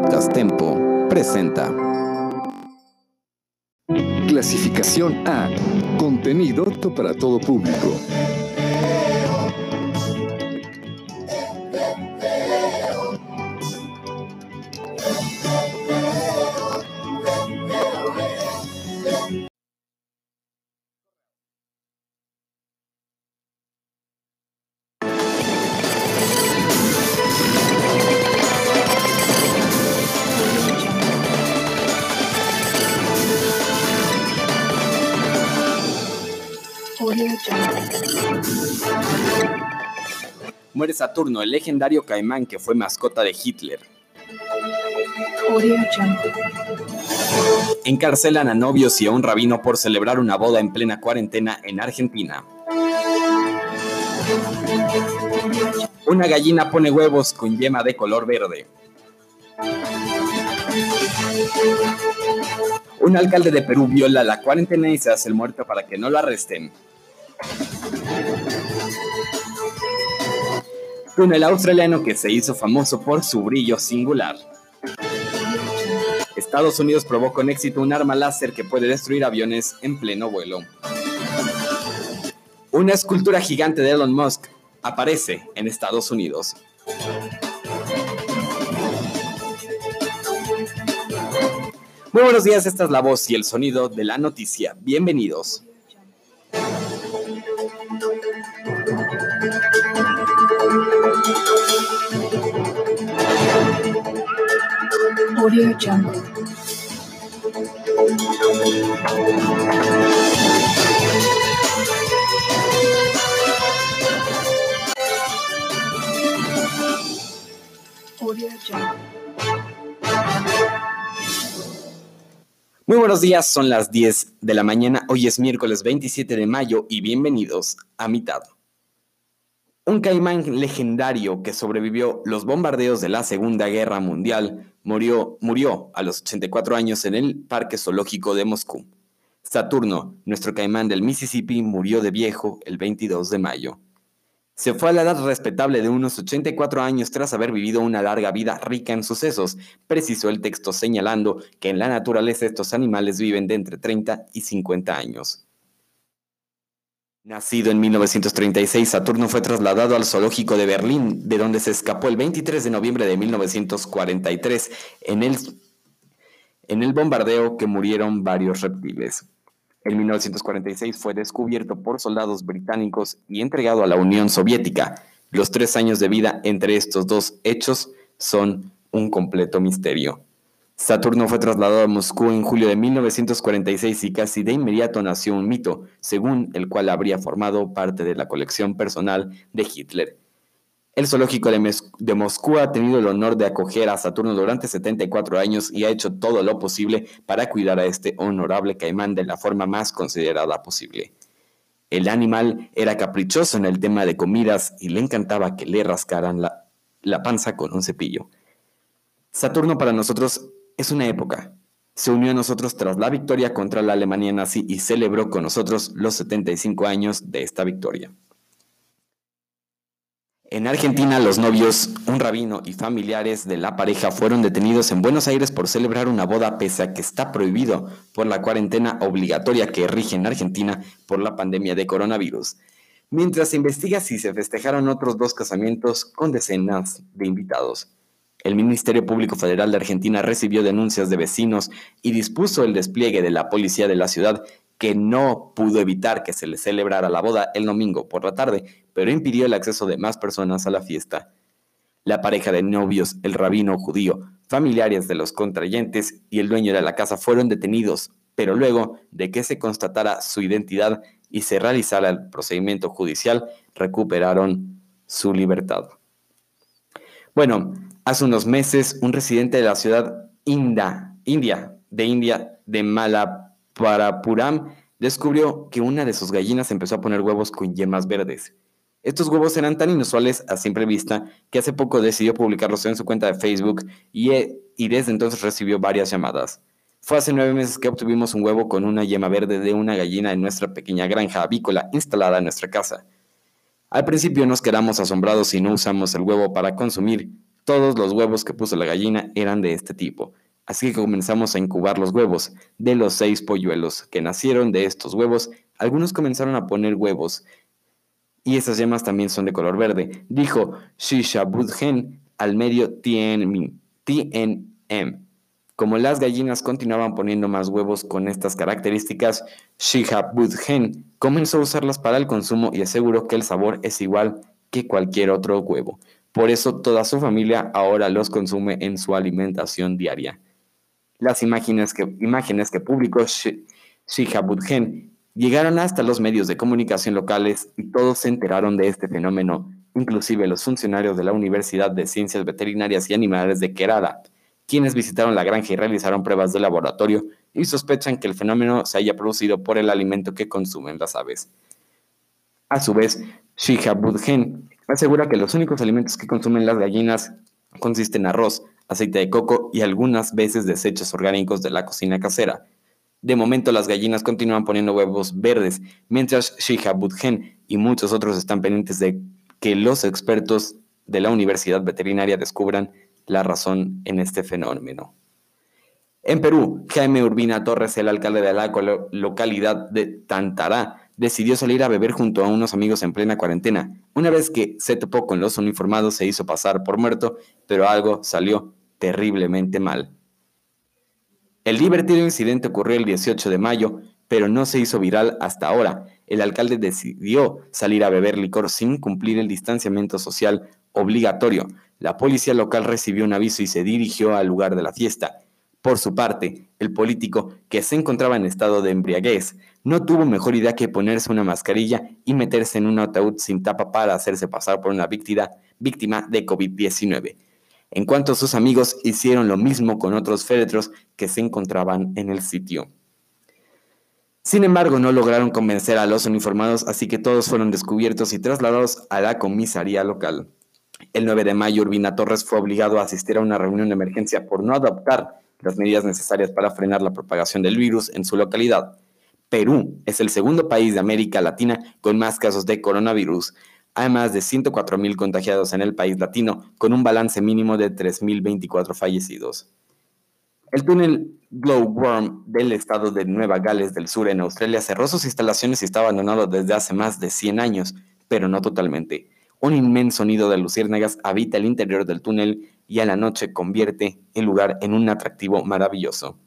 Podcast Tempo presenta. Clasificación A. Contenido para todo público. Muere Saturno, el legendario caimán que fue mascota de Hitler. Encarcelan a novios y a un rabino por celebrar una boda en plena cuarentena en Argentina. Una gallina pone huevos con yema de color verde. Un alcalde de Perú viola la cuarentena y se hace el muerto para que no lo arresten. Túnel australiano que se hizo famoso por su brillo singular. Estados Unidos probó con éxito un arma láser que puede destruir aviones en pleno vuelo. Una escultura gigante de Elon Musk aparece en Estados Unidos. Muy buenos días, esta es la voz y el sonido de la noticia. Bienvenidos. Audio Jungle. Muy buenos días, son las 10 de la mañana, hoy es miércoles 27 de mayo y bienvenidos a Mitad. Un caimán legendario que sobrevivió los bombardeos de la Segunda Guerra Mundial murió, murió a los 84 años en el Parque Zoológico de Moscú. Saturno, nuestro caimán del Mississippi, murió de viejo el 22 de mayo. Se fue a la edad respetable de unos 84 años tras haber vivido una larga vida rica en sucesos, precisó el texto señalando que en la naturaleza estos animales viven de entre 30 y 50 años. Nacido en 1936, Saturno fue trasladado al zoológico de Berlín, de donde se escapó el 23 de noviembre de 1943 en el, en el bombardeo que murieron varios reptiles. En 1946 fue descubierto por soldados británicos y entregado a la Unión Soviética. Los tres años de vida entre estos dos hechos son un completo misterio. Saturno fue trasladado a Moscú en julio de 1946 y casi de inmediato nació un mito, según el cual habría formado parte de la colección personal de Hitler. El zoológico de, Moscú ha tenido el honor de acoger a Saturno durante 74 años y ha hecho todo lo posible para cuidar a este honorable caimán de la forma más considerada posible. El animal era caprichoso en el tema de comidas y le encantaba que le rascaran la panza con un cepillo. Saturno para nosotros es una época. Se unió a nosotros tras la victoria contra la Alemania nazi y celebró con nosotros los 75 años de esta victoria. En Argentina, los novios, un rabino y familiares de la pareja fueron detenidos en Buenos Aires por celebrar una boda pese a que está prohibido por la cuarentena obligatoria que rige en Argentina por la pandemia de coronavirus. Mientras se investiga si se festejaron otros dos casamientos con decenas de invitados. El Ministerio Público Federal de Argentina recibió denuncias de vecinos y dispuso el despliegue de la policía de la ciudad que no pudo evitar que se le celebrara la boda el domingo por la tarde, pero impidió el acceso de más personas a la fiesta. La pareja de novios, el rabino judío, familiares de los contrayentes y el dueño de la casa fueron detenidos, pero luego de que se constatara su identidad y se realizara el procedimiento judicial, recuperaron su libertad. Bueno, Hace unos meses, un residente de la ciudad Inda, India, de India, de Malaparapuram, descubrió que una de sus gallinas empezó a poner huevos con yemas verdes. Estos huevos eran tan inusuales a simple vista que hace poco decidió publicarlos en su cuenta de Facebook y, y desde entonces recibió varias llamadas. Fue hace nueve meses que obtuvimos un huevo con una yema verde de una gallina en nuestra pequeña granja avícola instalada en nuestra casa. Al principio nos quedamos asombrados y no usamos el huevo para consumir, Todos los huevos que puso la gallina eran de este tipo. Así que comenzamos a incubar los huevos. De los seis polluelos que nacieron de estos huevos, algunos comenzaron a poner huevos. Y esas yemas también son de color verde. Dijo Shisha Budgen al medio TNM. Como las gallinas continuaban poniendo más huevos con estas características, Shihab Budgen comenzó a usarlas para el consumo y aseguró que el sabor es igual que cualquier otro huevo. Por eso toda su familia ahora los consume en su alimentación diaria. Las imágenes que, imágenes que publicó Shihabudgen llegaron hasta los medios de comunicación locales y todos se enteraron de este fenómeno, inclusive los funcionarios de la Universidad de Ciencias Veterinarias y Animales de Kerala, quienes visitaron la granja y realizaron pruebas de laboratorio y sospechan que el fenómeno se haya producido por el alimento que consumen las aves. A su vez, Shihabudgen asegura que los únicos alimentos que consumen las gallinas consisten en arroz, aceite de coco y algunas veces desechos orgánicos de la cocina casera. De momento las gallinas continúan poniendo huevos verdes, mientras Budgen y muchos otros están pendientes de que los expertos de la Universidad Veterinaria descubran la razón en este fenómeno. En Perú, Jaime Urbina Torres, el alcalde de la localidad de Tantará, decidió salir a beber junto a unos amigos en plena cuarentena. Una vez que se topó con los uniformados, se hizo pasar por muerto, pero algo salió terriblemente mal. El divertido incidente ocurrió el 18 de mayo, pero no se hizo viral hasta ahora. El alcalde decidió salir a beber licor sin cumplir el distanciamiento social obligatorio. La policía local recibió un aviso y se dirigió al lugar de la fiesta. Por su parte, el político, que se encontraba en estado de embriaguez, no tuvo mejor idea que ponerse una mascarilla y meterse en un ataúd sin tapa para hacerse pasar por una víctima, víctima de COVID-19 en cuanto sus amigos hicieron lo mismo con otros féretros que se encontraban en el sitio. Sin embargo, no lograron convencer a los uniformados, así que todos fueron descubiertos y trasladados a la comisaría local. El 9 de mayo, Urbina Torres fue obligado a asistir a una reunión de emergencia por no adoptar las medidas necesarias para frenar la propagación del virus en su localidad. Perú es el segundo país de América Latina con más casos de coronavirus, hay más de 104.000 contagiados en el país latino, con un balance mínimo de 3.024 fallecidos. El túnel Glowworm del estado de Nueva Gales del Sur en Australia cerró sus instalaciones y está abandonado desde hace más de 100 años, pero no totalmente. Un inmenso nido de luciérnagas habita el interior del túnel y a la noche convierte el lugar en un atractivo maravilloso.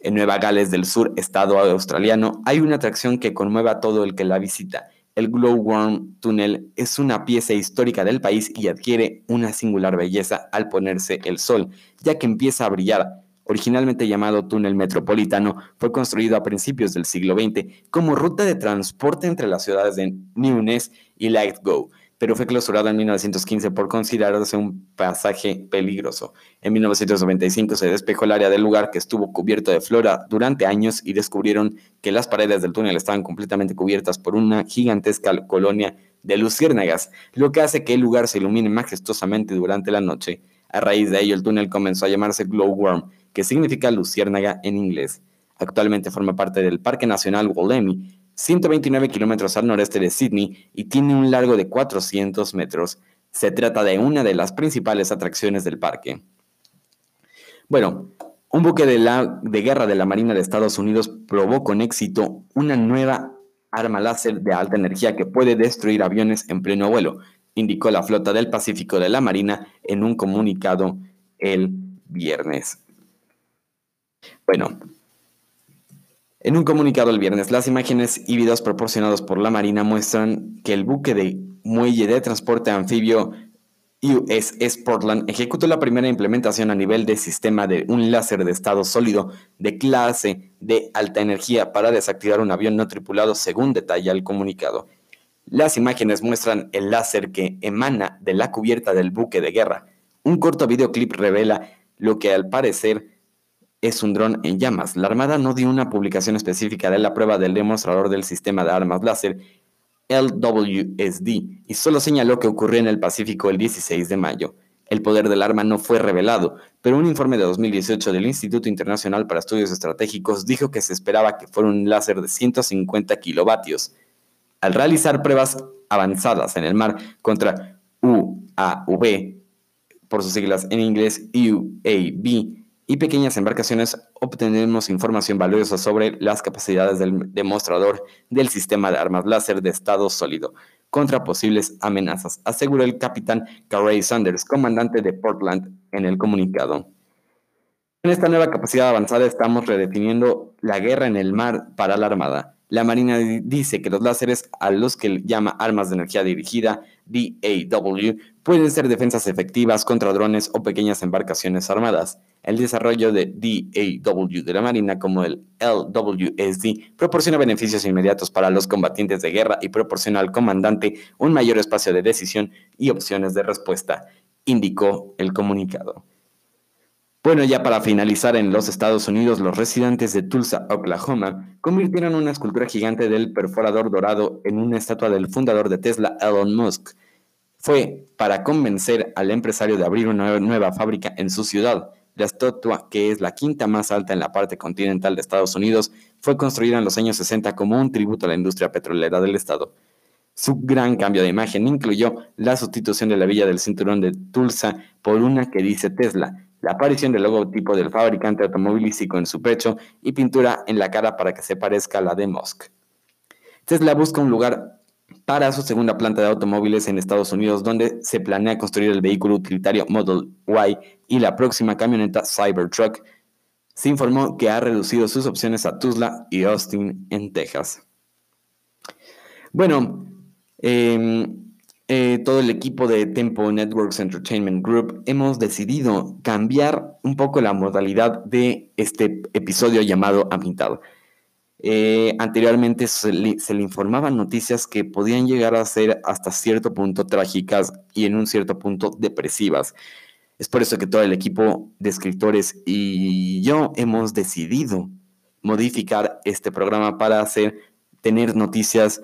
En Nueva Gales del Sur, estado australiano, hay una atracción que conmueve a todo el que la visita el Glowworm Tunnel es una pieza histórica del país y adquiere una singular belleza al ponerse el sol, ya que empieza a brillar. Originalmente llamado túnel metropolitano, fue construido a principios del siglo XX como ruta de transporte entre las ciudades de Newness y Lightgo, pero fue clausurado en 1915 por considerarse un pasaje peligroso. En 1995 se despejó el área del lugar que estuvo cubierto de flora durante años y descubrieron que las paredes del túnel estaban completamente cubiertas por una gigantesca colonia de luciérnagas, lo que hace que el lugar se ilumine majestuosamente durante la noche. A raíz de ello, el túnel comenzó a llamarse Glowworm, que significa luciérnaga en inglés. Actualmente forma parte del Parque Nacional Wollemi, 129 kilómetros al noreste de Sydney y tiene un largo de 400 metros. Se trata de una de las principales atracciones del parque. Bueno, un buque de, de guerra de la Marina de Estados Unidos probó con éxito una nueva arma láser de alta energía que puede destruir aviones en pleno vuelo, indicó la flota del Pacífico de la Marina en un comunicado el viernes. Bueno, en un comunicado el viernes, las imágenes y videos proporcionados por la Marina muestran que el buque de muelle de transporte anfibio USS Portland ejecutó la primera implementación a nivel de sistema de un láser de estado sólido de clase de alta energía para desactivar un avión no tripulado, según detalla el comunicado. Las imágenes muestran el láser que emana de la cubierta del buque de guerra. Un corto videoclip revela lo que al parecer es un dron en llamas. La Armada no dio una publicación específica de la prueba del demostrador del sistema de armas láser LWSD y solo señaló que ocurrió en el Pacífico el 16 de mayo. El poder del arma no fue revelado, pero un informe de 2018 del Instituto Internacional para Estudios Estratégicos dijo que se esperaba que fuera un láser de 150 kilovatios. Al realizar pruebas avanzadas en el mar contra UAV, por sus siglas en inglés UAV, y pequeñas embarcaciones obtenemos información valiosa sobre las capacidades del demostrador del sistema de armas láser de estado sólido contra posibles amenazas, aseguró el capitán Carey Sanders, comandante de Portland, en el comunicado. En esta nueva capacidad avanzada estamos redefiniendo la guerra en el mar para la Armada. La Marina dice que los láseres, a los que llama armas de energía dirigida, DAW, pueden ser defensas efectivas contra drones o pequeñas embarcaciones armadas. El desarrollo de DAW de la Marina como el LWSD proporciona beneficios inmediatos para los combatientes de guerra y proporciona al comandante un mayor espacio de decisión y opciones de respuesta, indicó el comunicado. Bueno, ya para finalizar, en los Estados Unidos, los residentes de Tulsa, Oklahoma, convirtieron una escultura gigante del perforador dorado en una estatua del fundador de Tesla, Elon Musk. Fue para convencer al empresario de abrir una nueva fábrica en su ciudad. La estatua, que es la quinta más alta en la parte continental de Estados Unidos, fue construida en los años 60 como un tributo a la industria petrolera del estado. Su gran cambio de imagen incluyó la sustitución de la villa del cinturón de Tulsa por una que dice Tesla, la aparición del logotipo del fabricante automovilístico en su pecho y pintura en la cara para que se parezca a la de Musk. Tesla busca un lugar para su segunda planta de automóviles en Estados Unidos, donde se planea construir el vehículo utilitario Model Y y la próxima camioneta Cybertruck. Se informó que ha reducido sus opciones a Tulsa y Austin, en Texas. Bueno, eh, eh, todo el equipo de Tempo Networks Entertainment Group hemos decidido cambiar un poco la modalidad de este episodio llamado A mitad. Eh, anteriormente se le, se le, informaban noticias que podían llegar a ser hasta cierto punto trágicas y en un cierto punto depresivas. Es por eso que todo el equipo de escritores y yo hemos decidido modificar este programa para hacer tener noticias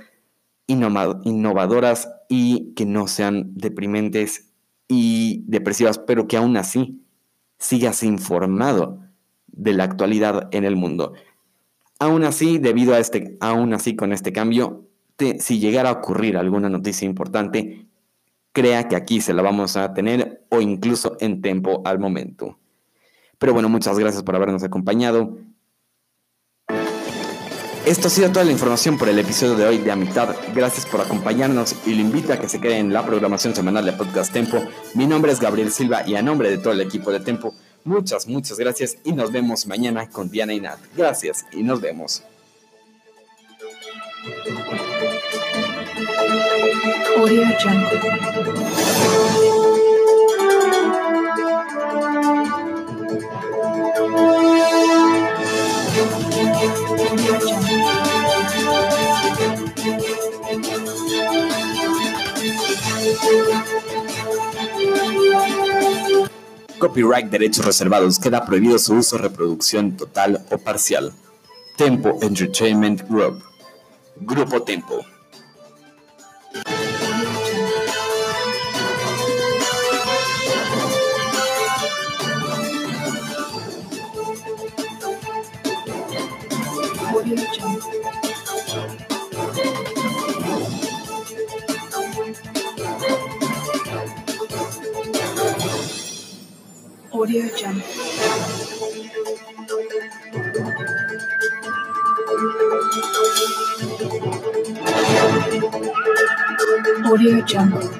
innovadoras y que no sean deprimentes y depresivas, pero que aún así sigas informado de la actualidad en el mundo. Aún así, debido a este, aún así con este cambio, si llegara a ocurrir alguna noticia importante, crea que aquí se la vamos a tener o incluso en tiempo al momento. Pero bueno, muchas gracias por habernos acompañado. Esto ha sido toda la información por el episodio de hoy de A Mitad. Gracias por acompañarnos y lo invito a que se quede en la programación semanal de Podcast Tempo. Mi nombre es Gabriel Silva y a nombre de todo el equipo de Tempo, muchas, muchas gracias y nos vemos mañana con Diana y Nat. Gracias y nos vemos. Copyright Derechos Reservados. Queda prohibido su uso, reproducción total o parcial. Tempo Entertainment Group. Grupo Tempo. Audio Jump. Audio Jump.